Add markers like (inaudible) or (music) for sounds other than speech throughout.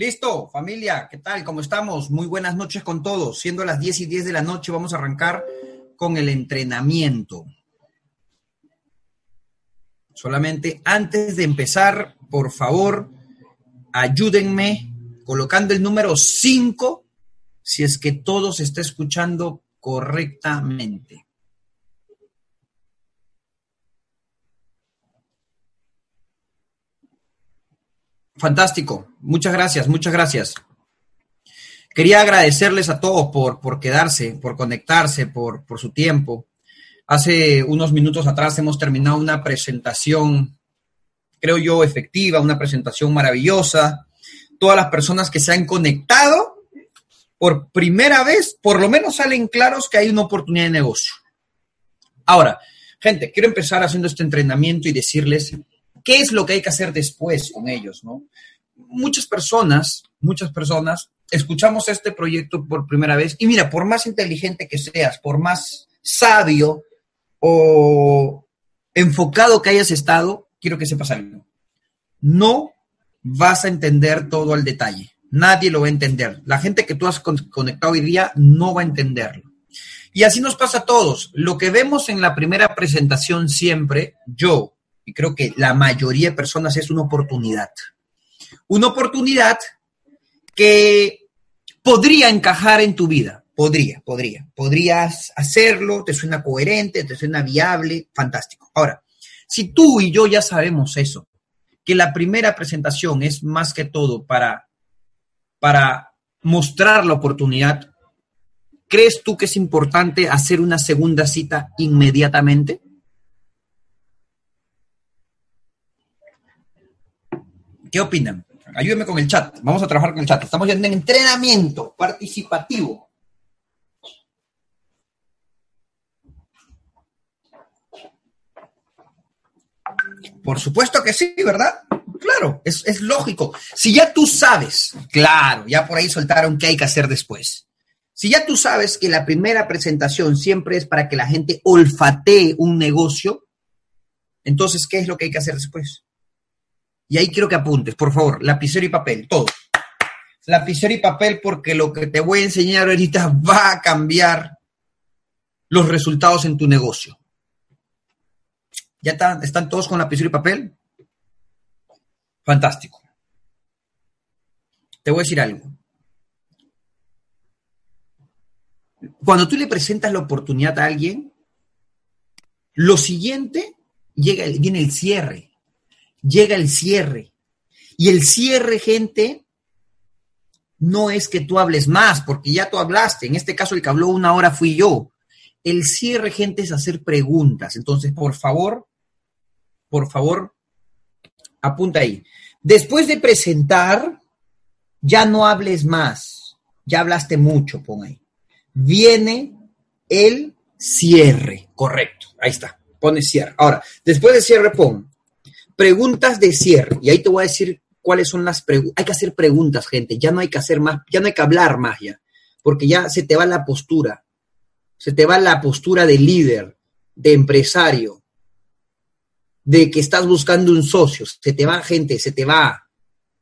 Listo, familia, ¿qué tal? ¿Cómo estamos? Muy buenas noches con todos. Siendo las 10 y 10 de la noche, vamos a arrancar con el entrenamiento. Solamente antes de empezar, por favor, ayúdenme colocando el número 5 si es que todo se está escuchando correctamente. Fantástico. Muchas gracias, muchas gracias. Quería agradecerles a todos por, por quedarse, por conectarse, por, por su tiempo. Hace unos minutos atrás hemos terminado una presentación, creo yo, efectiva, una presentación maravillosa. Todas las personas que se han conectado por primera vez, por lo menos salen claros que hay una oportunidad de negocio. Ahora, gente, quiero empezar haciendo este entrenamiento y decirles ¿Qué es lo que hay que hacer después con ellos? ¿no? Muchas personas, muchas personas, escuchamos este proyecto por primera vez y mira, por más inteligente que seas, por más sabio o enfocado que hayas estado, quiero que sepas algo. No vas a entender todo al detalle. Nadie lo va a entender. La gente que tú has conectado hoy día no va a entenderlo. Y así nos pasa a todos. Lo que vemos en la primera presentación siempre, yo, creo que la mayoría de personas es una oportunidad. Una oportunidad que podría encajar en tu vida. Podría, podría. Podrías hacerlo, te suena coherente, te suena viable, fantástico. Ahora, si tú y yo ya sabemos eso, que la primera presentación es más que todo para, para mostrar la oportunidad, ¿crees tú que es importante hacer una segunda cita inmediatamente? ¿Qué opinan? Ayúdenme con el chat. Vamos a trabajar con el chat. Estamos ya en entrenamiento participativo. Por supuesto que sí, ¿verdad? Claro, es, es, lógico. Si ya tú sabes, claro, ya por ahí soltaron qué hay que hacer después. Si ya tú sabes que la primera presentación siempre es para que la gente olfatee un negocio, entonces, ¿qué es lo que hay que hacer después? Y ahí quiero que apuntes, por favor, lapicero y papel, todo. Lapicero y papel porque lo que te voy a enseñar ahorita va a cambiar los resultados en tu negocio. ¿Ya están, todos con lapicero y papel? Fantástico. Te voy a decir algo. Cuando tú le presentas la oportunidad a alguien, lo siguiente llega, viene el cierre llega el cierre. Y el cierre, gente, no es que tú hables más, porque ya tú hablaste. En este caso, el que habló una hora fui yo. El cierre, gente, es hacer preguntas. Entonces, por favor, por favor, apunta ahí. Después de presentar, ya no hables más. Ya hablaste mucho, pon ahí. Viene el cierre. Correcto. Ahí está. Pone cierre. Ahora, después de cierre, pon Preguntas de cierre. Y ahí te voy a decir cuáles son las preguntas. Hay que hacer preguntas, gente. Ya no hay que hacer más, ya no hay que hablar más ya. Porque ya se te va la postura. Se te va la postura de líder, de empresario, de que estás buscando un socio. Se te va, gente, se te va.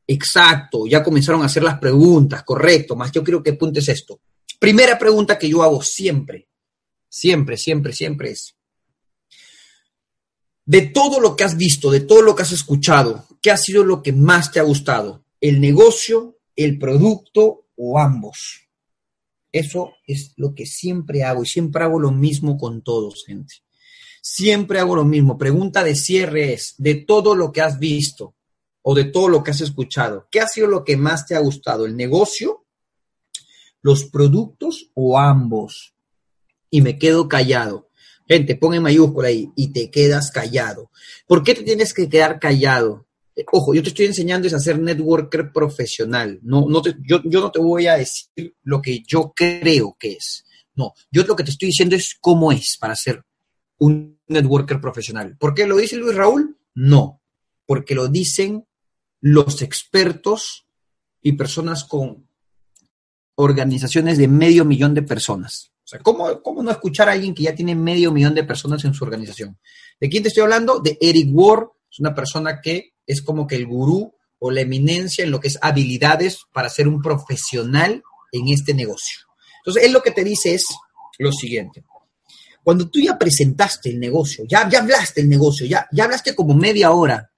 Exacto, ya comenzaron a hacer las preguntas, correcto, más yo quiero que apuntes esto. Primera pregunta que yo hago siempre, siempre, siempre, siempre es, de todo lo que has visto, de todo lo que has escuchado, ¿qué ha sido lo que más te ha gustado? ¿El negocio, el producto o ambos? Eso es lo que siempre hago y siempre hago lo mismo con todos, gente. Siempre hago lo mismo. Pregunta de cierre es, de todo lo que has visto o de todo lo que has escuchado, ¿qué ha sido lo que más te ha gustado? ¿El negocio, los productos o ambos? Y me quedo callado. Gente, pon en mayúscula ahí y te quedas callado. ¿Por qué te tienes que quedar callado? Eh, ojo, yo te estoy enseñando es a ser networker profesional. No, no yo, yo no te voy a decir lo que yo creo que es. No, yo lo que te estoy diciendo es cómo es para ser un networker profesional. ¿Por qué lo dice Luis Raúl? No, porque lo dicen los expertos y personas con organizaciones de medio millón de personas. Sea, ¿cómo, ¿cómo, no escuchar a alguien que ya tiene medio millón de personas en su organización? ¿De quién te estoy hablando? De Eric Ward, es una persona que es como que el gurú o la eminencia en lo que es habilidades para ser un profesional en este negocio. Entonces, él lo que te dice es lo siguiente. Cuando tú ya presentaste el negocio, ya, ya hablaste el negocio, ya, ya hablaste como media hora,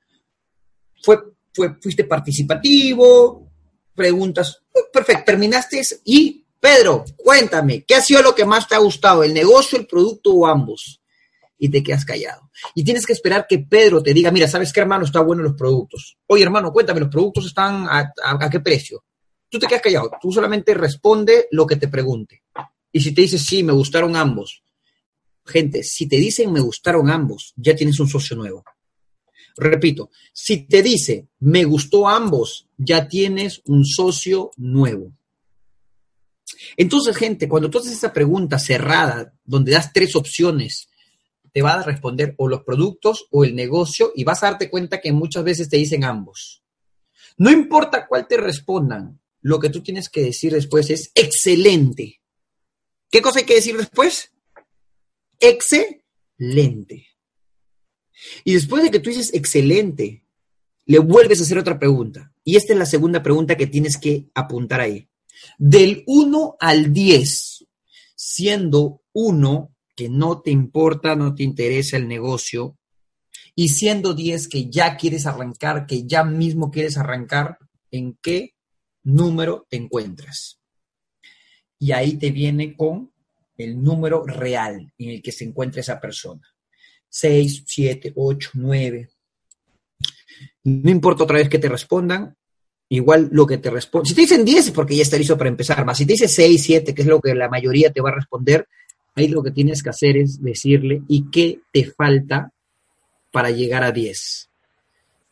fue, fue, fuiste participativo, preguntas, perfecto, terminaste y, Pedro, cuéntame, ¿qué ha sido lo que más te ha gustado, el negocio, el producto o ambos? Y te quedas callado. Y tienes que esperar que Pedro te diga, mira, ¿sabes qué, hermano? Está bueno los productos. Oye, hermano, cuéntame, ¿los productos están a, qué precio? Tú te quedas callado, tú solamente responde lo que te pregunte. Y si te dice, sí, me gustaron ambos. Gente, si te dicen me gustaron ambos, ya tienes un socio nuevo. Repito, si te dice me gustó ambos, ya tienes un socio nuevo. Entonces, gente, cuando tú haces esa pregunta cerrada, donde das tres opciones, te va a responder o los productos o el negocio y vas a darte cuenta que muchas veces te dicen ambos. No importa cuál te respondan, lo que tú tienes que decir después es excelente. ¿Qué cosa hay que decir después? Excelente. Y después de que tú dices excelente, le vuelves a hacer otra pregunta. Y esta es la segunda pregunta que tienes que apuntar ahí. Del 1 al 10, siendo 1 que no te importa, no te interesa el negocio, y siendo 10 que ya quieres arrancar, que ya mismo quieres arrancar, ¿en qué número te encuentras? Y ahí te viene con el número real en el que se encuentra esa persona. 6, 7, 8, 9. No importa otra vez que te respondan, igual lo que te responde. Si te dicen 10 es porque ya está listo para empezar, más si te dice 6, 7, que es lo que la mayoría te va a responder, ahí lo que tienes que hacer es decirle, ¿y qué te falta para llegar a 10?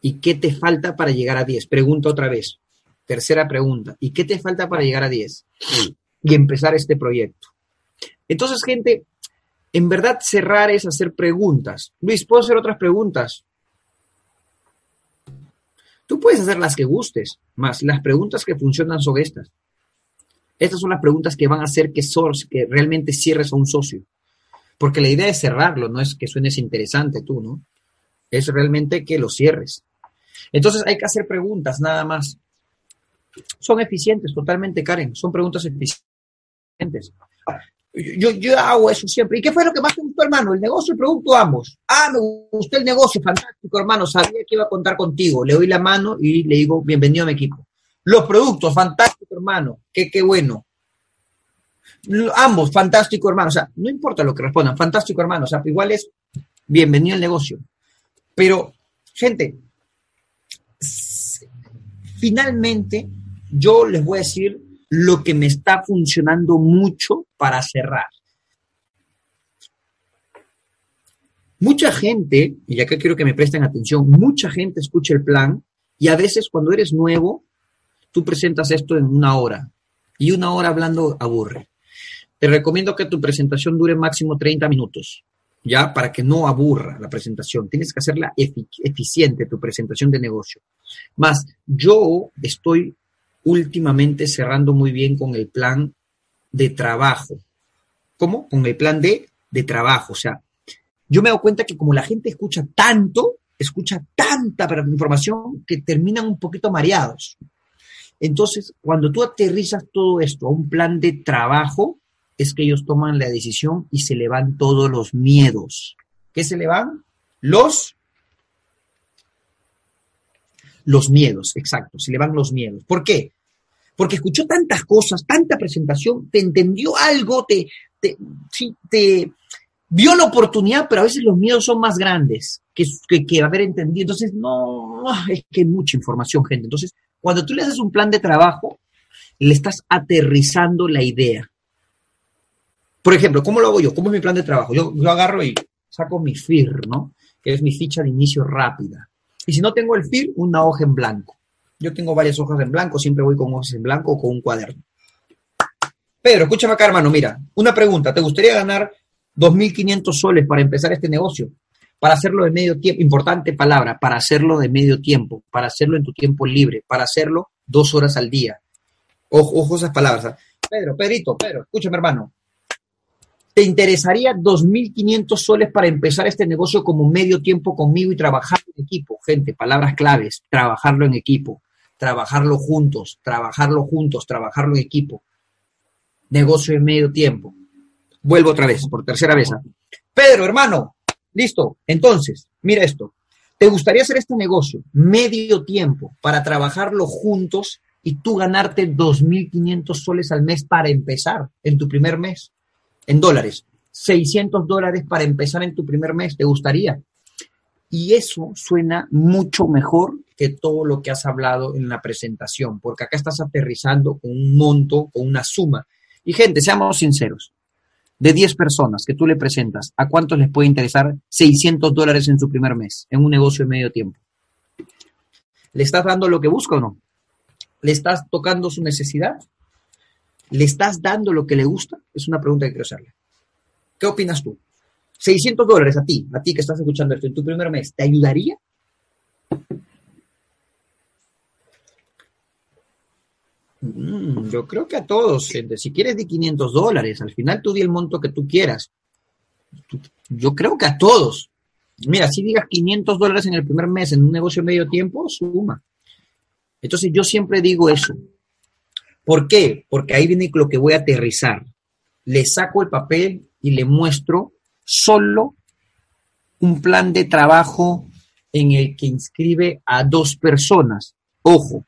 ¿Y qué te falta para llegar a 10? Pregunta otra vez. Tercera pregunta. ¿Y qué te falta para llegar a 10? Y empezar este proyecto. Entonces, gente, en verdad cerrar es hacer preguntas. Luis, ¿puedo hacer otras preguntas? Tú puedes hacer las que gustes, más las preguntas que funcionan son estas. Estas son las preguntas que van a hacer que, que realmente cierres a un socio. Porque la idea es cerrarlo, no es que suenes interesante tú, ¿no? Es realmente que lo cierres. Entonces hay que hacer preguntas nada más. Son eficientes, totalmente, Karen. Son preguntas eficientes. Yo, yo hago eso siempre. ¿Y qué fue lo que más te gustó, hermano? ¿El negocio, el producto, ambos? Ah, me gustó el negocio, fantástico, hermano. Sabía que iba a contar contigo. Le doy la mano y le digo, bienvenido a mi equipo. Los productos, fantástico, hermano. Qué, qué bueno. Ambos, fantástico, hermano. O sea, no importa lo que respondan, fantástico, hermano. O sea, igual es bienvenido al negocio. Pero, gente, finalmente, yo les voy a decir lo que me está funcionando mucho para cerrar. Mucha gente, y acá quiero que me presten atención, mucha gente escucha el plan y a veces cuando eres nuevo, tú presentas esto en una hora y una hora hablando aburre. Te recomiendo que tu presentación dure máximo 30 minutos, ya para que no aburra la presentación. Tienes que hacerla eficiente, tu presentación de negocio. Más, yo estoy últimamente cerrando muy bien con el plan de trabajo. ¿Cómo? Con el plan de, de trabajo. O sea, yo me doy cuenta que como la gente escucha tanto, escucha tanta información que terminan un poquito mareados. Entonces, cuando tú aterrizas todo esto a un plan de trabajo, es que ellos toman la decisión y se le van todos los miedos. ¿Qué se le van? Los los miedos, exacto, se le van los miedos. ¿Por qué? Porque escuchó tantas cosas, tanta presentación, te entendió algo, te, te, te vio la oportunidad, pero a veces los miedos son más grandes que, que, haber entendido. Entonces, no, es que hay mucha información, gente. Entonces, cuando tú le haces un plan de trabajo, le estás aterrizando la idea. Por ejemplo, ¿cómo lo hago yo? ¿Cómo es mi plan de trabajo? Yo, yo agarro y saco mi FIR, ¿no? Que es mi ficha de inicio rápida. Y si no tengo el FIR, una hoja en blanco. Yo tengo varias hojas en blanco, siempre voy con hojas en blanco o con un cuaderno. Pedro, escúchame acá, hermano, mira, una pregunta. ¿Te gustaría ganar 2.500 soles para empezar este negocio? Para hacerlo de medio tiempo, importante palabra, para hacerlo de medio tiempo, para hacerlo en tu tiempo libre, para hacerlo dos horas al día. Ojo, ojo esas palabras. ¿ah? Pedro, Pedrito, Pedro, escúchame, hermano. ¿Te interesaría 2.500 soles para empezar este negocio como medio tiempo conmigo y trabajar en equipo? Gente, palabras claves, trabajarlo en equipo, trabajarlo juntos, trabajarlo juntos, trabajarlo en equipo. Negocio en medio tiempo. Vuelvo otra vez, por tercera vez. Pedro, hermano, listo. Entonces, mira esto. ¿Te gustaría hacer este negocio medio tiempo para trabajarlo juntos y tú ganarte 2.500 soles al mes para empezar en tu primer mes? En dólares. 600 dólares para empezar en tu primer mes. ¿Te gustaría? Y eso suena mucho mejor que todo lo que has hablado en la presentación, porque acá estás aterrizando con un monto, con una suma. Y gente, seamos sinceros, de 10 personas que tú le presentas, ¿a cuántos les puede interesar 600 dólares en su primer mes en un negocio de medio tiempo? ¿Le estás dando lo que busca o no? ¿Le estás tocando su necesidad? ¿Le estás dando lo que le gusta? Es una pregunta que quiero hacerle. ¿Qué opinas tú? 600 dólares a ti, a ti que estás escuchando esto en tu primer mes, ¿te ayudaría? Mm, yo creo que a todos, gente. Si quieres de 500 dólares, al final tú di el monto que tú quieras. Yo creo que a todos. Mira, si digas 500 dólares en el primer mes en un negocio medio tiempo, suma. Entonces yo siempre digo eso. ¿Por qué? Porque ahí viene lo que voy a aterrizar. Le saco el papel y le muestro solo un plan de trabajo en el que inscribe a dos personas. Ojo,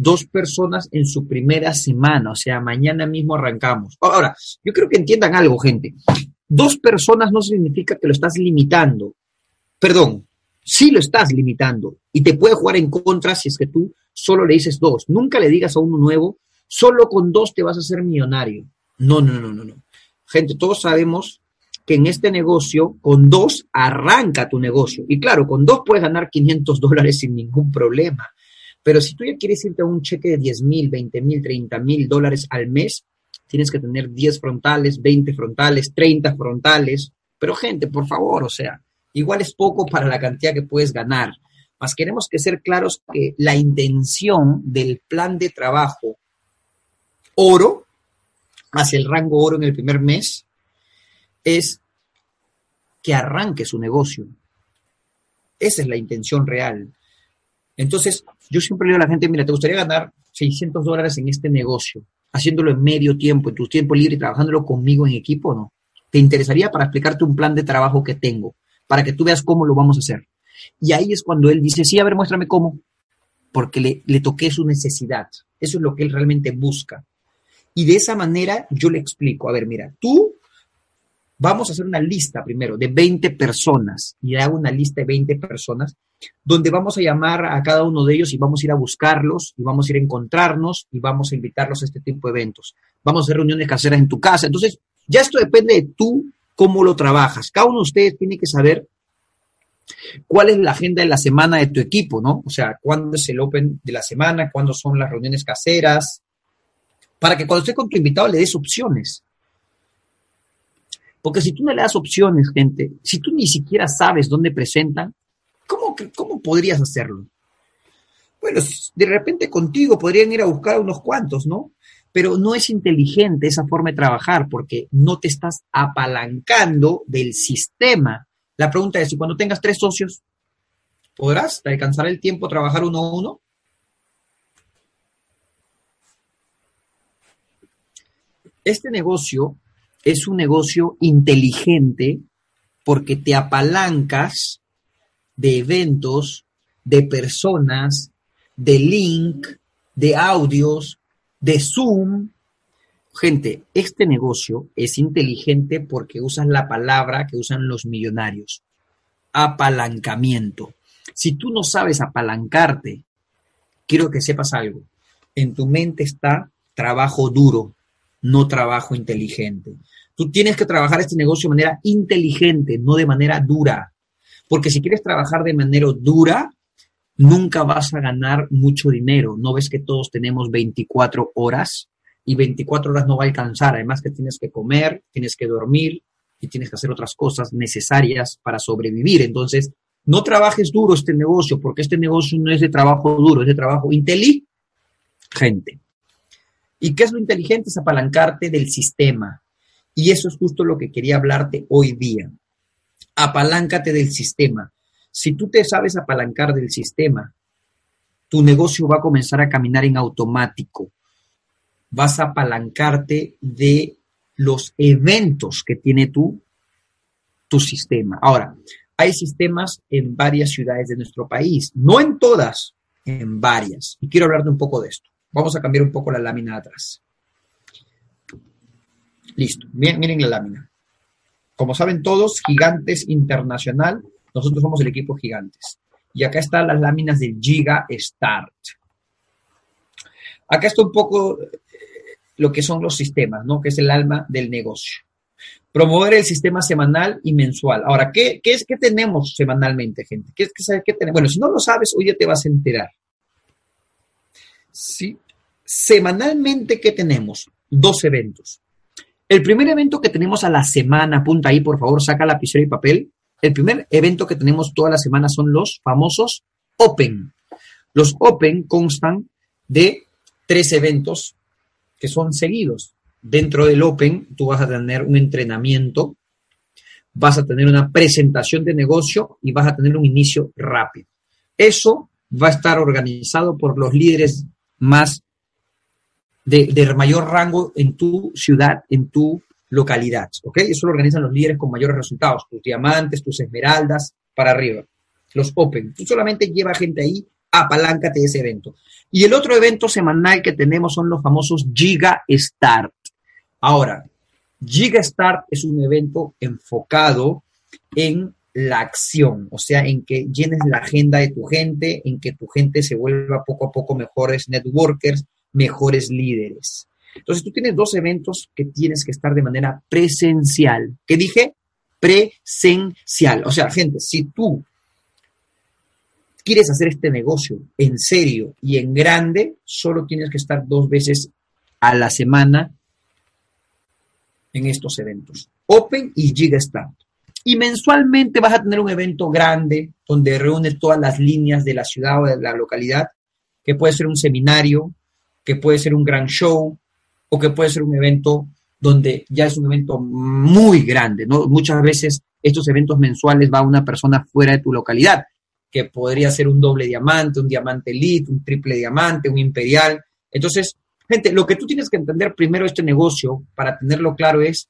dos personas en su primera semana, o sea, mañana mismo arrancamos. Ahora, yo creo que entiendan algo, gente. Dos personas no significa que lo estás limitando. Perdón, sí lo estás limitando y te puede jugar en contra si es que tú solo le dices dos. Nunca le digas a uno nuevo, solo con dos te vas a hacer millonario. No, no, no, no, no. Gente, todos sabemos que en este negocio, con dos arranca tu negocio. Y claro, con dos puedes ganar 500 dólares sin ningún problema. Pero si tú ya quieres irte a un cheque de 10 mil, 20 mil, 30 mil dólares al mes, tienes que tener 10 frontales, 20 frontales, 30 frontales. Pero gente, por favor, o sea, igual es poco para la cantidad que puedes ganar. Más queremos que ser claros que la intención del plan de trabajo oro, hacia el rango oro en el primer mes, es que arranque su negocio. Esa es la intención real. Entonces, yo siempre le digo a la gente, mira, ¿te gustaría ganar 600 dólares en este negocio, haciéndolo en medio tiempo, en tu tiempo libre trabajándolo conmigo en equipo o no? ¿Te interesaría para explicarte un plan de trabajo que tengo, para que tú veas cómo lo vamos a hacer? Y ahí es cuando él dice, sí, a ver, muéstrame cómo, porque le, le toqué su necesidad. Eso es lo que él realmente busca. Y de esa manera yo le explico, a ver, mira, tú vamos a hacer una lista primero de 20 personas y hago una lista de 20 personas donde vamos a llamar a cada uno de ellos y vamos a ir a buscarlos y vamos a ir a encontrarnos y vamos a invitarlos a este tipo de eventos. Vamos a hacer reuniones caseras en tu casa. Entonces, ya esto depende de tú cómo lo trabajas. Cada uno de ustedes tiene que saber cuál es la agenda de la semana de tu equipo, ¿no? O sea, cuándo es el open de la semana, cuándo son las reuniones caseras, para que cuando esté con tu invitado le des opciones. Porque si tú no le das opciones, gente, si tú ni siquiera sabes dónde presentan, ¿cómo, cómo podrías hacerlo? Bueno, de repente contigo podrían ir a buscar unos cuantos, ¿no? Pero no es inteligente esa forma de trabajar porque no te estás apalancando del sistema. La pregunta es, si cuando tengas tres socios, ¿podrás alcanzar el tiempo a trabajar uno a uno? Este negocio es un negocio inteligente porque te apalancas de eventos, de personas, de link, de audios, de Zoom. Gente, este negocio es inteligente porque usas la palabra que usan los millonarios, apalancamiento. Si tú no sabes apalancarte, quiero que sepas algo. En tu mente está trabajo duro, no trabajo inteligente. Tú tienes que trabajar este negocio de manera inteligente, no de manera dura. Porque si quieres trabajar de manera dura, nunca vas a ganar mucho dinero. ¿No ves que todos tenemos 24 horas? Y 24 horas no va a alcanzar. Además que tienes que comer, tienes que dormir y tienes que hacer otras cosas necesarias para sobrevivir. Entonces, no trabajes duro este negocio, porque este negocio no es de trabajo duro, es de trabajo inteligente. ¿Y qué es lo inteligente? Es apalancarte del sistema. Y eso es justo lo que quería hablarte hoy día. Apaláncate del sistema. Si tú te sabes apalancar del sistema, tu negocio va a comenzar a caminar en automático. Vas a apalancarte de los eventos que tiene tu, tu sistema. Ahora, hay sistemas en varias ciudades de nuestro país, no en todas, en varias. Y quiero hablarte un poco de esto. Vamos a cambiar un poco la lámina de atrás. Listo, miren, la lámina. Como saben todos, Gigantes Internacional, nosotros somos el equipo Gigantes. Y acá están las láminas del Giga Start. Acá está un poco eh, lo que son los sistemas, ¿no? Que es el alma del negocio. Promover el sistema semanal y mensual. Ahora, ¿qué, es que tenemos semanalmente, gente? ¿Qué qué tenemos? Bueno, si no lo sabes, hoy ya te vas a enterar. Sí. Semanalmente, ¿qué tenemos? Dos eventos. El primer evento que tenemos a la semana, apunta ahí, por favor, saca lapicero y papel. El primer evento que tenemos toda la semana son los famosos Open. Los Open constan de tres eventos que son seguidos. Dentro del Open tú vas a tener un entrenamiento, vas a tener una presentación de negocio y vas a tener un inicio rápido. Eso va a estar organizado por los líderes más de, mayor rango en tu ciudad, en tu localidad, ¿ok? Eso lo organizan los líderes con mayores resultados, tus diamantes, tus esmeraldas, para arriba, los Open. Tú solamente lleva gente ahí, apaláncate ese evento. Y el otro evento semanal que tenemos son los famosos Giga Start. Ahora, Giga Start es un evento enfocado en la acción, o sea, en que llenes la agenda de tu gente, en que tu gente se vuelva poco a poco mejores networkers, mejores líderes. Entonces tú tienes dos eventos que tienes que estar de manera presencial. ¿Qué dije? Presencial. O sea, gente, si tú quieres hacer este negocio en serio y en grande, solo tienes que estar dos veces a la semana en estos eventos. Open y Gigastart. Y mensualmente vas a tener un evento grande donde reúnes todas las líneas de la ciudad o de la localidad, que puede ser un seminario, que puede ser un gran show o que puede ser un evento donde ya es un evento muy grande, ¿no? Muchas veces estos eventos mensuales va una persona fuera de tu localidad, que podría ser un doble diamante, un diamante elite, un triple diamante, un imperial. Entonces, gente, lo que tú tienes que entender primero este negocio para tenerlo claro es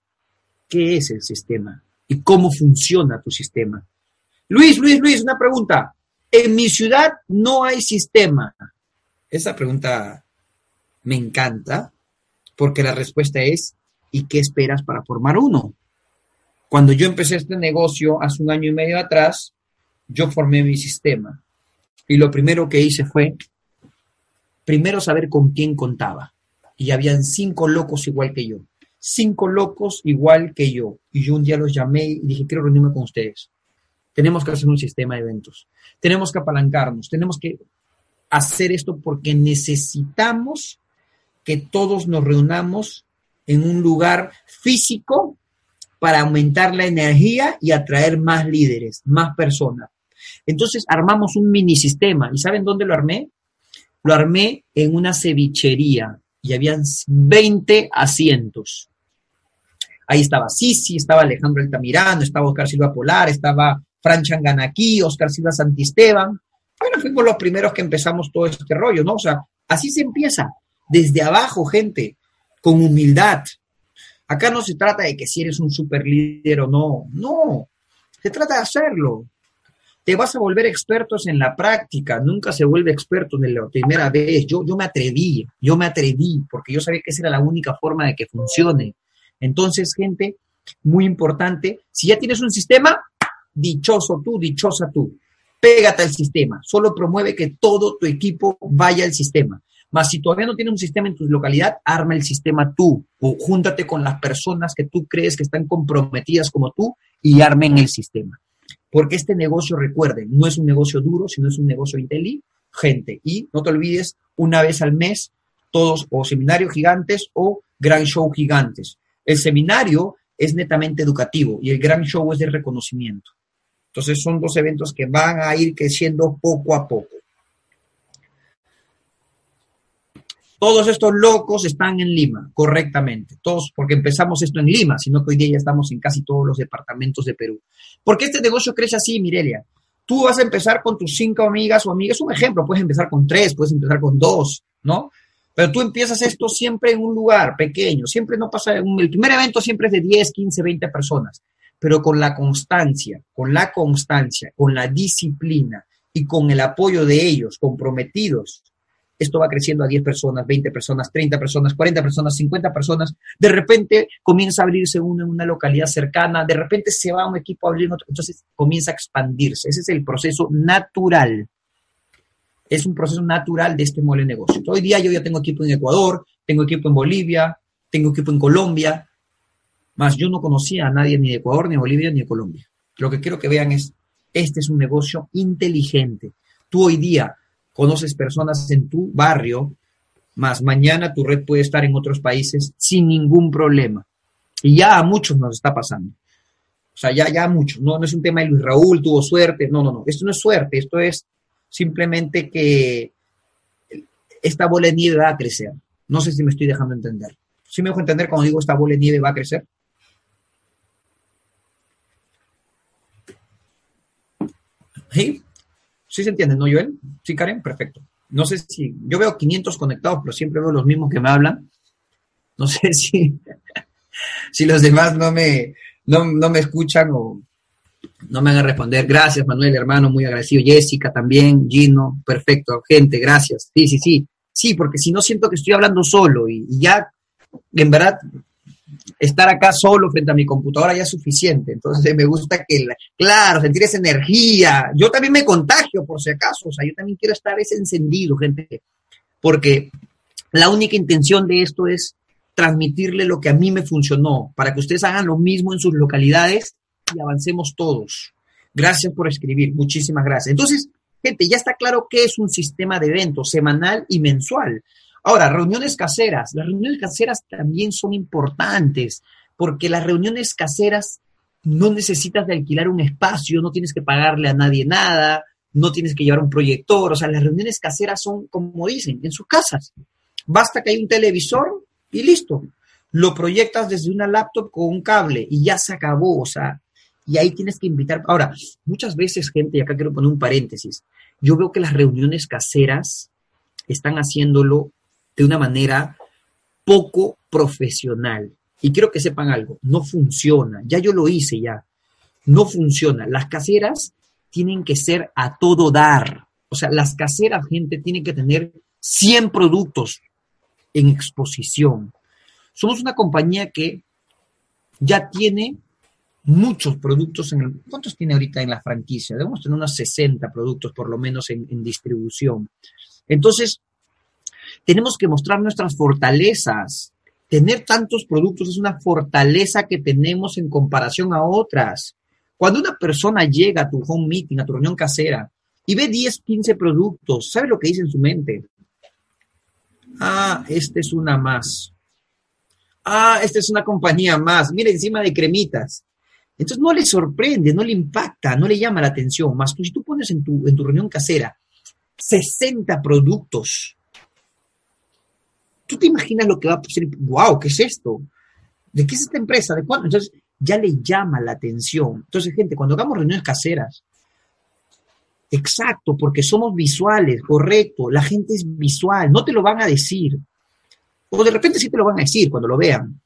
qué es el sistema y cómo funciona tu sistema. Luis, Luis, Luis, una pregunta. En mi ciudad no hay sistema. Esa pregunta me encanta porque la respuesta es, ¿y qué esperas para formar uno? Cuando yo empecé este negocio hace un año y medio atrás, yo formé mi sistema y lo primero que hice fue, primero saber con quién contaba. Y habían cinco locos igual que yo, cinco locos igual que yo. Y yo un día los llamé y dije, quiero reunirme con ustedes. Tenemos que hacer un sistema de eventos. Tenemos que apalancarnos. Tenemos que hacer esto porque necesitamos que todos nos reunamos en un lugar físico para aumentar la energía y atraer más líderes, más personas. Entonces armamos un mini sistema. ¿Y saben dónde lo armé? Lo armé en una cevichería y habían 20 asientos. Ahí estaba Sisi, estaba Alejandro Altamirano, estaba Oscar Silva Polar, estaba Fran Changanaki, Oscar Silva Santisteban. Bueno, fuimos los primeros que empezamos todo este rollo, ¿no? O sea, así se empieza desde abajo, gente, con humildad. Acá no se trata de que si eres un super líder o no, no, se trata de hacerlo. Te vas a volver expertos en la práctica, nunca se vuelve experto en la primera vez. Yo, yo me atreví, yo me atreví, porque yo sabía que esa era la única forma de que funcione. Entonces, gente, muy importante, si ya tienes un sistema, dichoso tú, dichosa tú. Pégate al sistema, solo promueve que todo tu equipo vaya al sistema. Más si todavía no tienes un sistema en tu localidad, arma el sistema tú o júntate con las personas que tú crees que están comprometidas como tú y armen el sistema. Porque este negocio, recuerden, no es un negocio duro, sino es un negocio inteligente. Y no te olvides, una vez al mes, todos o seminarios gigantes o gran show gigantes. El seminario es netamente educativo y el gran show es de reconocimiento. Entonces son dos eventos que van a ir creciendo poco a poco. Todos estos locos están en Lima, correctamente. Todos, porque empezamos esto en Lima, sino que hoy día ya estamos en casi todos los departamentos de Perú. ¿Por qué este negocio crece así, Mirelia? Tú vas a empezar con tus cinco amigas o amigas, un ejemplo, puedes empezar con tres, puedes empezar con dos, ¿no? Pero tú empiezas esto siempre en un lugar pequeño, siempre no pasa, el primer evento siempre es de 10, 15, 20 personas, pero con la constancia, con la constancia, con la disciplina y con el apoyo de ellos comprometidos, esto va creciendo a 10 personas, 20 personas, 30 personas, 40 personas, 50 personas, de repente comienza a abrirse uno en una localidad cercana, de repente se va un equipo a abrir otro, entonces comienza a expandirse. Ese es el proceso natural. Es un proceso natural de este modelo de negocio. Hoy día yo ya tengo equipo en Ecuador, tengo equipo en Bolivia, tengo equipo en Colombia, más yo no conocía a nadie ni de Ecuador, ni de Bolivia, ni de Colombia. Lo que quiero que vean es, este es un negocio inteligente. Tú hoy día conoces personas en tu barrio, más mañana tu red puede estar en otros países sin ningún problema. Y ya a muchos nos está pasando. O sea, ya, ya a muchos. No, no es un tema de Luis Raúl, tuvo suerte. No, no, no. Esto no es suerte. Esto es simplemente que esta bola de nieve va a crecer. No sé si me estoy dejando entender. ¿Sí me dejo entender cuando digo esta bola de nieve va a crecer? ¿Sí? ¿Sí se entiende, no, Joel? ¿Sí, Karen? Perfecto. No sé si, yo veo 500 conectados, pero siempre veo los mismos que me hablan. No sé (laughs) si, si los demás no me, no, me escuchan o no me a responder. Gracias, Manuel, hermano, muy agradecido. Jessica también, Gino, perfecto. Gente, gracias. Sí, sí, sí. Sí, porque si no siento que estoy hablando solo y ya, en verdad, estar acá solo frente a mi computadora ya es suficiente. Entonces me gusta que, claro, sentir esa energía. Yo también me contagio, por si acaso. O sea, yo también quiero estar ese encendido, gente. Porque la única intención de esto es transmitirle lo que a mí me funcionó, para que ustedes hagan lo mismo en sus localidades y avancemos todos. Gracias por escribir, muchísimas gracias. Entonces, gente, ya está claro qué es un sistema de eventos semanal y mensual. Ahora, reuniones caseras. Las reuniones caseras también son importantes porque las reuniones caseras no necesitas de alquilar un espacio, no tienes que pagarle a nadie nada, no tienes que llevar un proyector. O sea, las reuniones caseras son, como dicen, en sus casas. Basta que hay un televisor y listo. Lo proyectas desde una laptop con un cable y ya se acabó. O sea, y ahí tienes que invitar. Ahora, muchas veces, gente, y acá quiero poner un paréntesis, yo veo que las reuniones caseras están haciéndolo de una manera poco profesional. Y quiero que sepan algo, no funciona, ya yo lo hice ya, no funciona. Las caseras tienen que ser a todo dar. O sea, las caseras, gente, tienen que tener 100 productos en exposición. Somos una compañía que ya tiene muchos productos en el... ¿Cuántos tiene ahorita en la franquicia? Debemos tener unos 60 productos por lo menos en, en distribución. Entonces, tenemos que mostrar nuestras fortalezas. Tener tantos productos es una fortaleza que tenemos en comparación a otras. Cuando una persona llega a tu home meeting, a tu reunión casera, y ve 10, 15 productos, ¿sabe lo que dice en su mente? Ah, esta es una más. Ah, esta es una compañía más. Mire, encima de cremitas. Entonces no le sorprende, no le impacta, no le llama la atención. Más tú, si tú pones en tu, en tu reunión casera 60 productos, tú te imaginas lo que va a ser, wow, ¿qué es esto? ¿De qué es esta empresa? ¿De cuándo? Entonces, ya le llama la atención. Entonces, gente, cuando hagamos reuniones caseras, exacto, porque somos visuales, correcto, la gente es visual, no te lo van a decir. O de repente sí te lo van a decir cuando lo vean,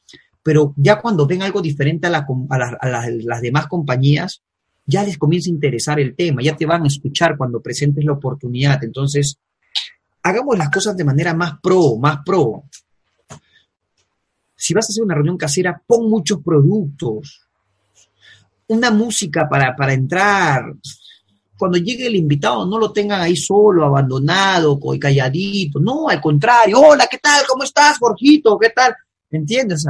pero ya cuando ven algo diferente a, las demás compañías, ya les comienza a interesar el tema, ya te van a escuchar cuando presentes la oportunidad. Entonces, hagamos las cosas de manera más pro, más pro. Si vas a hacer una reunión casera, pon muchos productos. Una música para, para entrar. Cuando llegue el invitado, no lo tengan ahí solo, abandonado, calladito. No, al contrario. Hola, ¿qué tal? ¿Cómo estás, Jorgito? ¿Qué tal? ¿Me entiendes?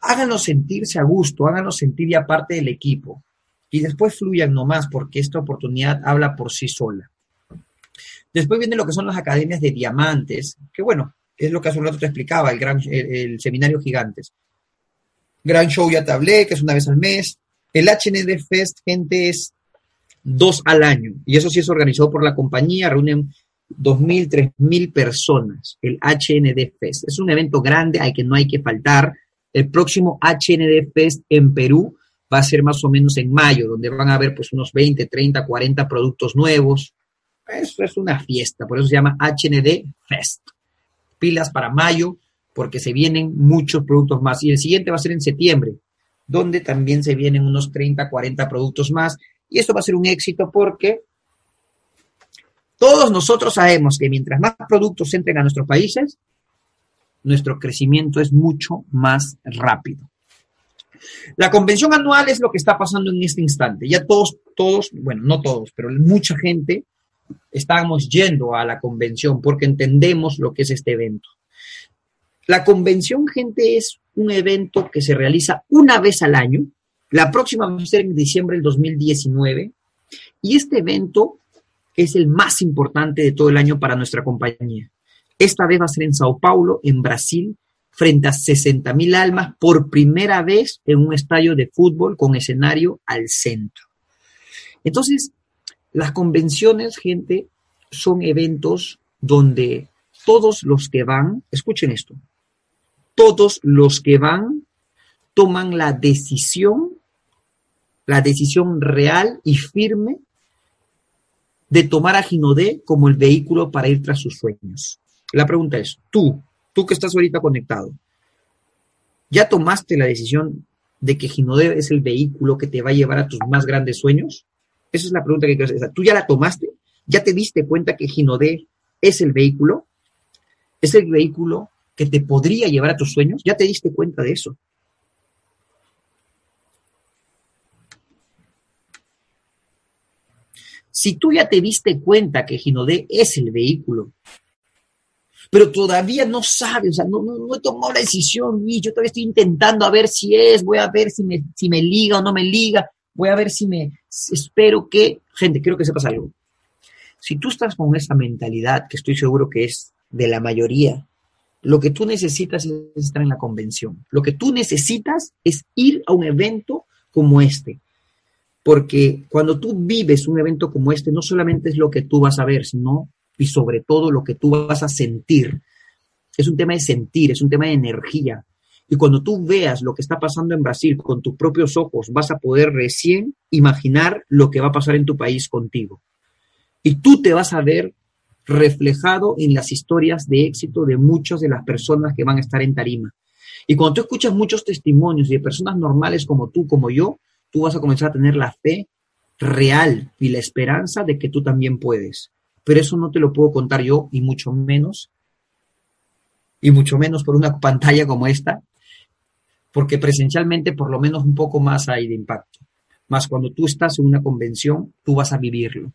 Háganos sentirse a gusto, háganos sentir ya parte del equipo. Y después fluyan nomás, porque esta oportunidad habla por sí sola. Después viene lo que son las academias de diamantes, que bueno, es lo que hace un rato te explicaba, el, gran, el, seminario Gigantes. Gran show ya te que es una vez al mes. El HND Fest, gente, es dos al año. Y eso sí es organizado por la compañía, reúnen 2.000, 3.000 personas, el HND Fest. Es un evento grande al que no hay que faltar. El próximo HND Fest en Perú va a ser más o menos en mayo, donde van a haber pues unos 20, 30, 40 productos nuevos. Eso es una fiesta, por eso se llama HND Fest. Pilas para mayo, porque se vienen muchos productos más. Y el siguiente va a ser en septiembre, donde también se vienen unos 30, 40 productos más. Y esto va a ser un éxito porque todos nosotros sabemos que mientras más productos entren a nuestros países, nuestro crecimiento es mucho más rápido. La convención anual es lo que está pasando en este instante. Ya todos, todos, bueno, no todos, pero mucha gente estamos yendo a la convención porque entendemos lo que es este evento. La convención, gente, es un evento que se realiza una vez al año. La próxima va a ser en diciembre del 2019. Y este evento es el más importante de todo el año para nuestra compañía. Esta vez va a ser en Sao Paulo, en Brasil, frente a 60 mil almas por primera vez en un estadio de fútbol con escenario al centro. Entonces, las convenciones, gente, son eventos donde todos los que van, escuchen esto, todos los que van toman la decisión, la decisión real y firme de tomar a Ginodé como el vehículo para ir tras sus sueños. La pregunta es, tú, tú que estás ahorita conectado, ¿ya tomaste la decisión de que Ginodé es el vehículo que te va a llevar a tus más grandes sueños? Esa es la pregunta que quiero hacer. ¿Tú ya la tomaste? ¿Ya te diste cuenta que Ginodé es el vehículo? ¿Es el vehículo que te podría llevar a tus sueños? ¿Ya te diste cuenta de eso? Si tú ya te diste cuenta que Ginodé es el vehículo, pero todavía no sabes, o sea, no, he tomado la decisión, y yo todavía estoy intentando a ver si es, voy a ver si me, si me liga o no me liga, voy a ver si me, espero que, gente, quiero que sepas algo. Si tú estás con esa mentalidad, que estoy seguro que es de la mayoría, lo que tú necesitas es estar en la convención. Lo que tú necesitas es ir a un evento como este. Porque cuando tú vives un evento como este, no solamente es lo que tú vas a ver, sino y sobre todo lo que tú vas a sentir. Es un tema de sentir, es un tema de energía. Y cuando tú veas lo que está pasando en Brasil con tus propios ojos, vas a poder recién imaginar lo que va a pasar en tu país contigo. Y tú te vas a ver reflejado en las historias de éxito de muchas de las personas que van a estar en tarima. Y cuando tú escuchas muchos testimonios de personas normales como tú, como yo, tú vas a comenzar a tener la fe real y la esperanza de que tú también puedes. Pero eso no te lo puedo contar yo y mucho menos, y mucho menos por una pantalla como esta, porque presencialmente por lo menos un poco más hay de impacto. Más cuando tú estás en una convención, tú vas a vivirlo.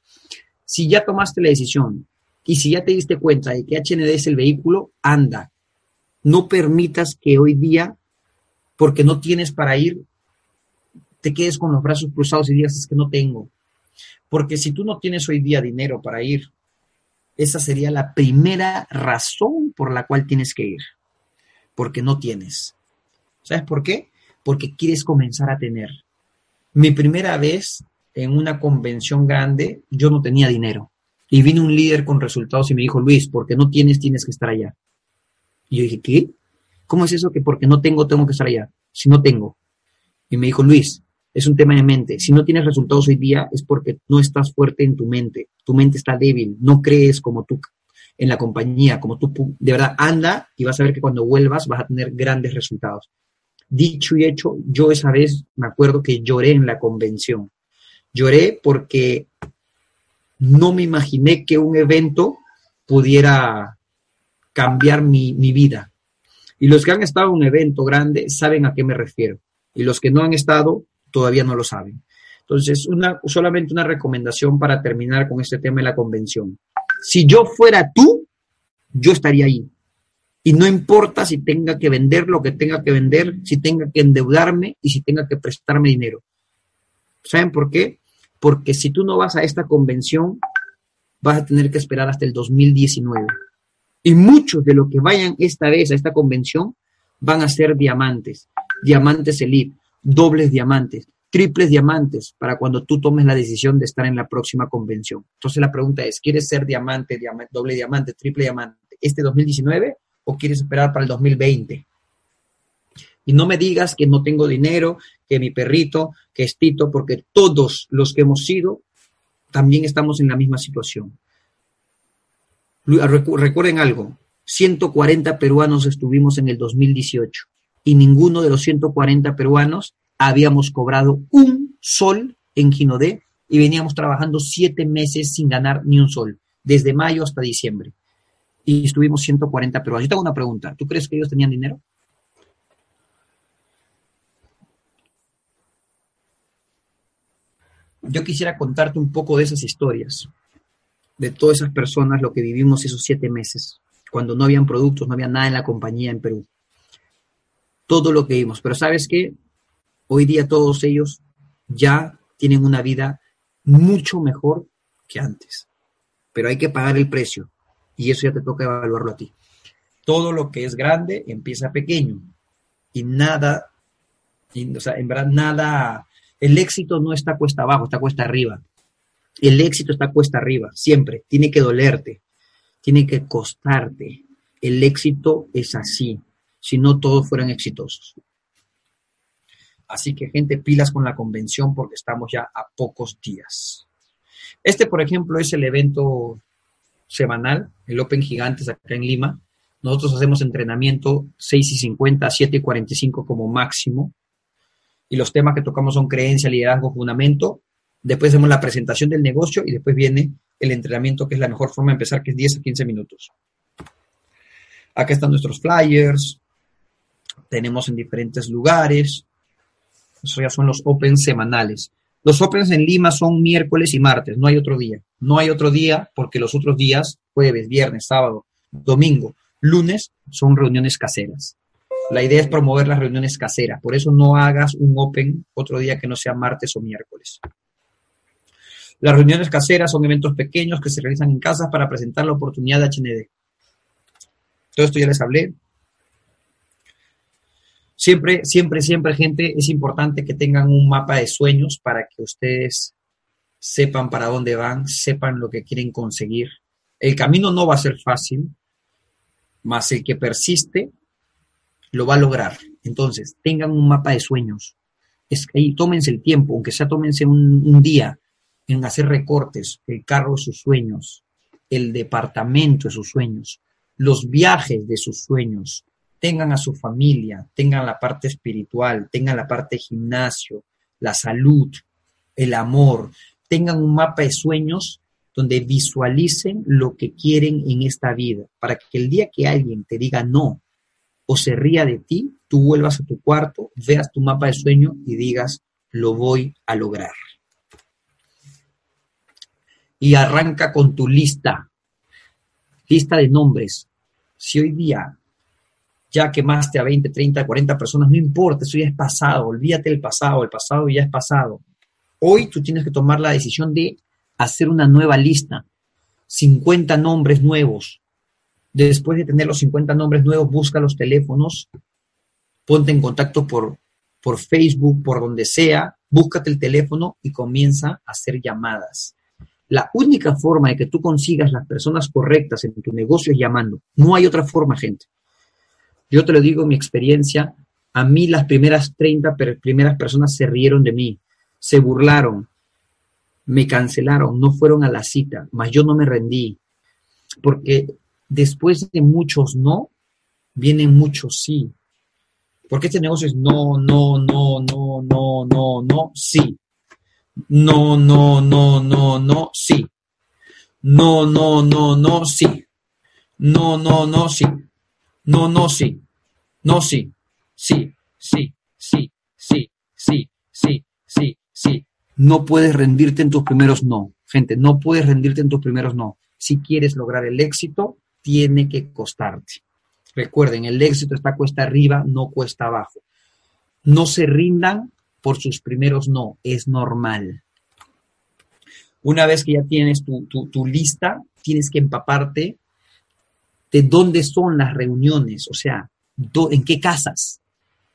Si ya tomaste la decisión y si ya te diste cuenta de que HND es el vehículo, anda. No permitas que hoy día, porque no tienes para ir, te quedes con los brazos cruzados y digas, es que no tengo. Porque si tú no tienes hoy día dinero para ir, esa sería la primera razón por la cual tienes que ir. Porque no tienes. ¿Sabes por qué? Porque quieres comenzar a tener. Mi primera vez en una convención grande, yo no tenía dinero. Y vino un líder con resultados y me dijo, Luis, porque no tienes, tienes que estar allá. Y yo dije, ¿qué? ¿Cómo es eso que porque no tengo, tengo que estar allá? Si no tengo. Y me dijo, Luis, es un tema de mente. Si no tienes resultados hoy día es porque no estás fuerte en tu mente. Tu mente está débil, no crees como tú en la compañía, como tú de verdad anda y vas a ver que cuando vuelvas vas a tener grandes resultados. Dicho y hecho, yo esa vez me acuerdo que lloré en la convención. Lloré porque no me imaginé que un evento pudiera cambiar mi, mi vida. Y los que han estado en un evento grande saben a qué me refiero. Y los que no han estado todavía no lo saben. Entonces, una, solamente una recomendación para terminar con este tema de la convención. Si yo fuera tú, yo estaría ahí. Y no importa si tenga que vender lo que tenga que vender, si tenga que endeudarme y si tenga que prestarme dinero. ¿Saben por qué? Porque si tú no vas a esta convención, vas a tener que esperar hasta el 2019. Y muchos de los que vayan esta vez a esta convención van a ser diamantes, diamantes elite, dobles diamantes. triples diamantes para cuando tú tomes la decisión de estar en la próxima convención. Entonces la pregunta es, ¿quieres ser diamante, doble diamante, triple diamante este 2019 o quieres esperar para el 2020? Y no me digas que no tengo dinero, que mi perrito, que es Tito, porque todos los que hemos sido también estamos en la misma situación. Recuerden algo, 140 peruanos estuvimos en el 2018 y ninguno de los 140 peruanos habíamos cobrado un sol en Ginodé y veníamos trabajando siete meses sin ganar ni un sol, desde mayo hasta diciembre. Y estuvimos 140 peruanos. Yo tengo una pregunta, ¿tú crees que ellos tenían dinero? Yo quisiera contarte un poco de esas historias, de todas esas personas, lo que vivimos esos siete meses, cuando no habían productos, no había nada en la compañía en Perú. Todo lo que vimos. Pero sabes qué? Hoy día todos ellos ya tienen una vida mucho mejor que antes. Pero hay que pagar el precio y eso ya te toca evaluarlo a ti. Todo lo que es grande empieza pequeño y nada, o sea, en verdad nada, el éxito no está cuesta abajo, está cuesta arriba. El éxito está cuesta arriba, siempre. Tiene que dolerte, tiene que costarte. El éxito es así, si no todos fueran exitosos. Así que gente, pilas con la convención porque estamos ya a pocos días. Este, por ejemplo, es el evento semanal, el Open Gigantes acá en Lima. Nosotros hacemos entrenamiento 6 y 50, 7 y 45 como máximo. Y los temas que tocamos son creencia, liderazgo, fundamento. Después hacemos la presentación del negocio y después viene el entrenamiento, que es la mejor forma de empezar, que es 10 a 15 minutos. Acá están nuestros flyers. Tenemos en diferentes lugares. Eso ya son los Opens semanales. Los Opens en Lima son miércoles y martes, no hay otro día. No hay otro día porque los otros días, jueves, viernes, sábado, domingo, lunes, son reuniones caseras. La idea es promover las reuniones caseras, por eso no hagas un Open otro día que no sea martes o miércoles. Las reuniones caseras son eventos pequeños que se realizan en casas para presentar la oportunidad de HND. Todo esto ya les hablé, Siempre, siempre, siempre, gente, es importante que tengan un mapa de sueños para que ustedes sepan para dónde van, sepan lo que quieren conseguir. El camino no va a ser fácil, más el que persiste lo va a lograr. Entonces, tengan un mapa de sueños. Es, y tómense el tiempo, aunque sea tómense un, un día en hacer recortes, el carro de sus sueños, el departamento de sus sueños, los viajes de sus sueños, tengan a su familia, tengan la parte espiritual, tengan la parte gimnasio, la salud, el amor, tengan un mapa de sueños donde visualicen lo que quieren en esta vida, para que el día que alguien te diga no o se ría de ti, tú vuelvas a tu cuarto, veas tu mapa de sueño y digas, lo voy a lograr. Y arranca con tu lista, lista de nombres. Si hoy día ya quemaste a 20, 30, 40 personas, no importa, eso ya es pasado, olvídate del pasado, el pasado ya es pasado. Hoy tú tienes que tomar la decisión de hacer una nueva lista, 50 nombres nuevos. Después de tener los 50 nombres nuevos, busca los teléfonos, ponte en contacto por, por Facebook, por donde sea, búscate el teléfono y comienza a hacer llamadas. La única forma de que tú consigas las personas correctas en tu negocio es llamando. No hay otra forma, gente. Yo te lo digo, mi experiencia, a mí las primeras 30 primeras personas se rieron de mí, se burlaron, me cancelaron, no fueron a la cita, mas yo no me rendí, porque después de muchos no, vienen muchos sí. Porque este negocio es no, no, no, no, no, no, no, sí. No, no, no, no, no, sí. No, no, no, no, sí. No, no, no, sí. No, no, sí. No, sí. Sí, sí, sí, sí, sí, sí, sí, sí. No puedes rendirte en tus primeros no. Gente, no puedes rendirte en tus primeros no. Si quieres lograr el éxito, tiene que costarte. Recuerden, el éxito está cuesta arriba, no cuesta abajo. No se rindan por sus primeros no, es normal. Una vez que ya tienes tu, tu lista, tienes que empaparte de dónde son las reuniones, o sea, en qué casas,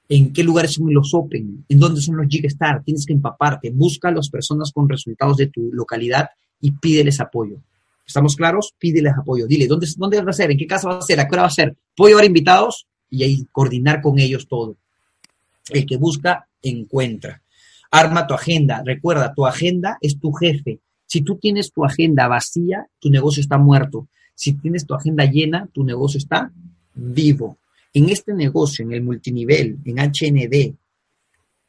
en qué lugares son los Open, en dónde son los Jigstar, tienes que empaparte, busca a las personas con resultados de tu localidad y pídeles apoyo. ¿Estamos claros? Pídeles apoyo. Dile, ¿dónde, ¿dónde va a ser? ¿En qué casa va a ser? ¿A qué hora va a ser? ¿Puedo llevar invitados? Y ahí coordinar con ellos todo. El que busca, encuentra. Arma tu agenda. Recuerda, tu agenda es tu jefe. Si tú tienes tu agenda vacía, tu negocio está muerto. Si tienes tu agenda llena, tu negocio está vivo. En este negocio, en el multinivel, en HND,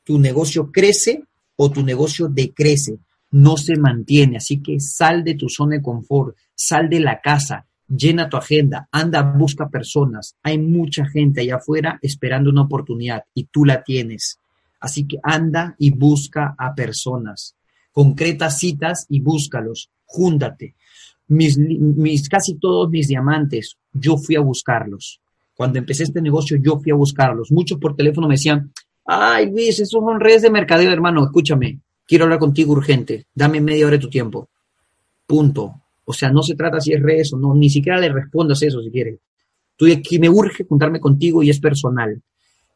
tu negocio crece o tu negocio decrece, no se mantiene. Así que sal de tu zona de confort, sal de la casa, llena tu agenda, anda, busca personas. Hay mucha gente allá afuera esperando una oportunidad y tú la tienes. Así que anda y busca a personas. Concreta citas y búscalos. Júntate. Mis, mis, casi todos mis diamantes, yo fui a buscarlos. Cuando empecé este negocio, yo fui a buscarlos. Muchos por teléfono me decían, ay Luis, esos son redes de mercadeo, hermano, escúchame, quiero hablar contigo urgente, dame media hora de tu tiempo. Punto. O sea, no se trata si es redes o no, ni siquiera le respondas eso si quieres. Tú aquí me urge juntarme contigo y es personal.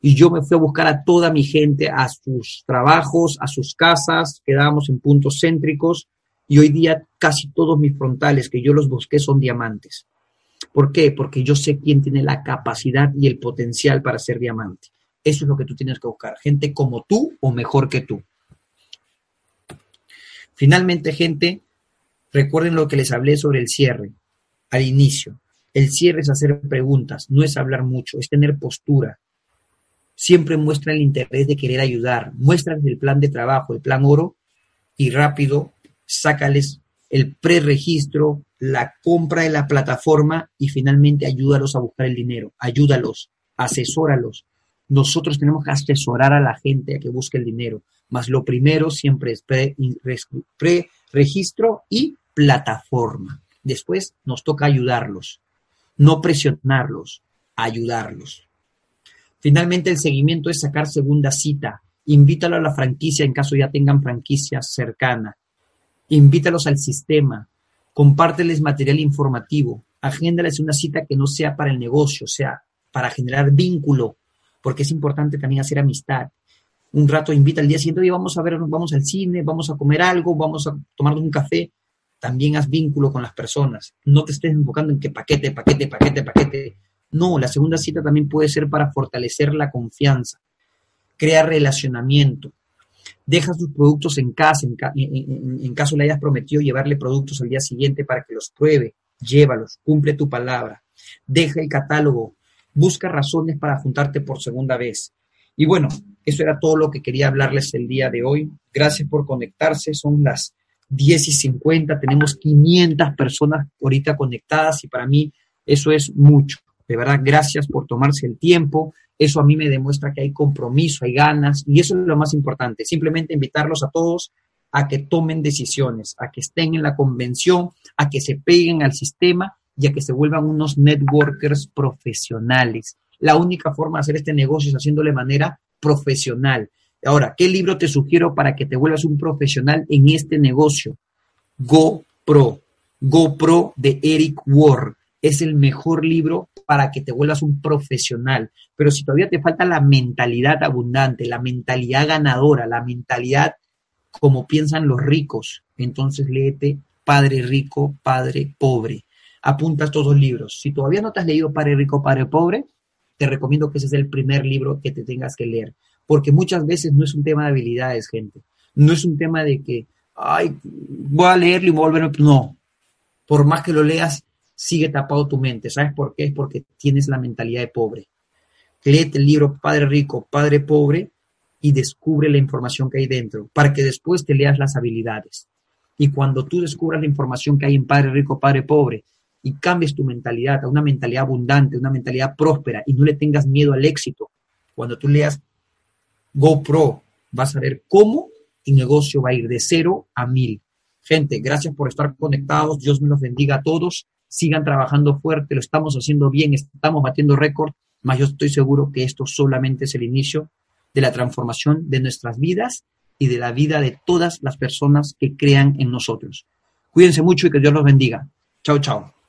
Y yo me fui a buscar a toda mi gente, a sus trabajos, a sus casas, quedábamos en puntos céntricos y hoy día casi todos mis frontales que yo los busqué son diamantes. ¿Por qué? Porque yo sé quién tiene la capacidad y el potencial para ser diamante. Eso es lo que tú tienes que buscar. Gente como tú o mejor que tú. Finalmente, gente, recuerden lo que les hablé sobre el cierre al inicio. El cierre es hacer preguntas, no es hablar mucho, es tener postura. Siempre muestra el interés de querer ayudar, muéstrales el plan de trabajo, el plan oro y rápido sácales el preregistro, la compra de la plataforma y finalmente ayúdalos a buscar el dinero, ayúdalos, asesóralos. Nosotros tenemos que asesorar a la gente a que busque el dinero, más lo primero siempre es preregistro y plataforma. Después nos toca ayudarlos, no presionarlos, ayudarlos. Finalmente el seguimiento es sacar segunda cita. Invítalo a la franquicia en caso ya tengan franquicia cercana invítalos al sistema, compárteles material informativo, agéndales una cita que no sea para el negocio, sea para generar vínculo, porque es importante también hacer amistad. Un rato invita al día siguiente, oye, vamos a ver, vamos al cine, vamos a comer algo, vamos a tomar un café. También haz vínculo con las personas. No te estés enfocando en que paquete, paquete, paquete, paquete. No, la segunda cita también puede ser para fortalecer la confianza, crear relacionamiento, deja sus productos en casa, en, caso le hayas prometido llevarle productos al día siguiente para que los pruebe, llévalos, cumple tu palabra, deja el catálogo, busca razones para juntarte por segunda vez. Y bueno, eso era todo lo que quería hablarles el día de hoy. Gracias por conectarse, son las 10 y 50, tenemos 500 personas ahorita conectadas y para mí eso es mucho. De verdad, gracias por tomarse el tiempo. Eso a mí me demuestra que hay compromiso, hay ganas, y eso es lo más importante. Simplemente invitarlos a todos a que tomen decisiones, a que estén en la convención, a que se peguen al sistema y a que se vuelvan unos networkers profesionales. La única forma de hacer este negocio es haciéndolo de manera profesional. Ahora, ¿qué libro te sugiero para que te vuelvas un profesional en este negocio? GoPro. GoPro de Eric Ward es el mejor libro para que te vuelvas un profesional. Pero si todavía te falta la mentalidad abundante, la mentalidad ganadora, la mentalidad como piensan los ricos, entonces léete Padre Rico, Padre Pobre. Apunta estos dos libros. Si todavía no te has leído Padre Rico, Padre Pobre, te recomiendo que ese es el primer libro que te tengas que leer. Porque muchas veces no es un tema de habilidades, gente. No es un tema de que, ay, voy a leerlo y voy a volver. No. Por más que lo leas, sigue tapado tu mente. ¿Sabes por qué? Es porque tienes la mentalidad de pobre. Léete el libro Padre Rico, Padre Pobre y descubre la información que hay dentro para que después te leas las habilidades. Y cuando tú descubras la información que hay en Padre Rico, Padre Pobre y cambies tu mentalidad a una mentalidad abundante, una mentalidad próspera y no le tengas miedo al éxito, cuando tú leas GoPro, vas a ver cómo tu negocio va a ir de cero a mil. Gente, gracias por estar conectados. Dios me los bendiga a todos sigan trabajando fuerte, lo estamos haciendo bien, estamos batiendo récord, mas yo estoy seguro que esto solamente es el inicio de la transformación de nuestras vidas y de la vida de todas las personas que crean en nosotros. Cuídense mucho y que Dios los bendiga. Chao, chao.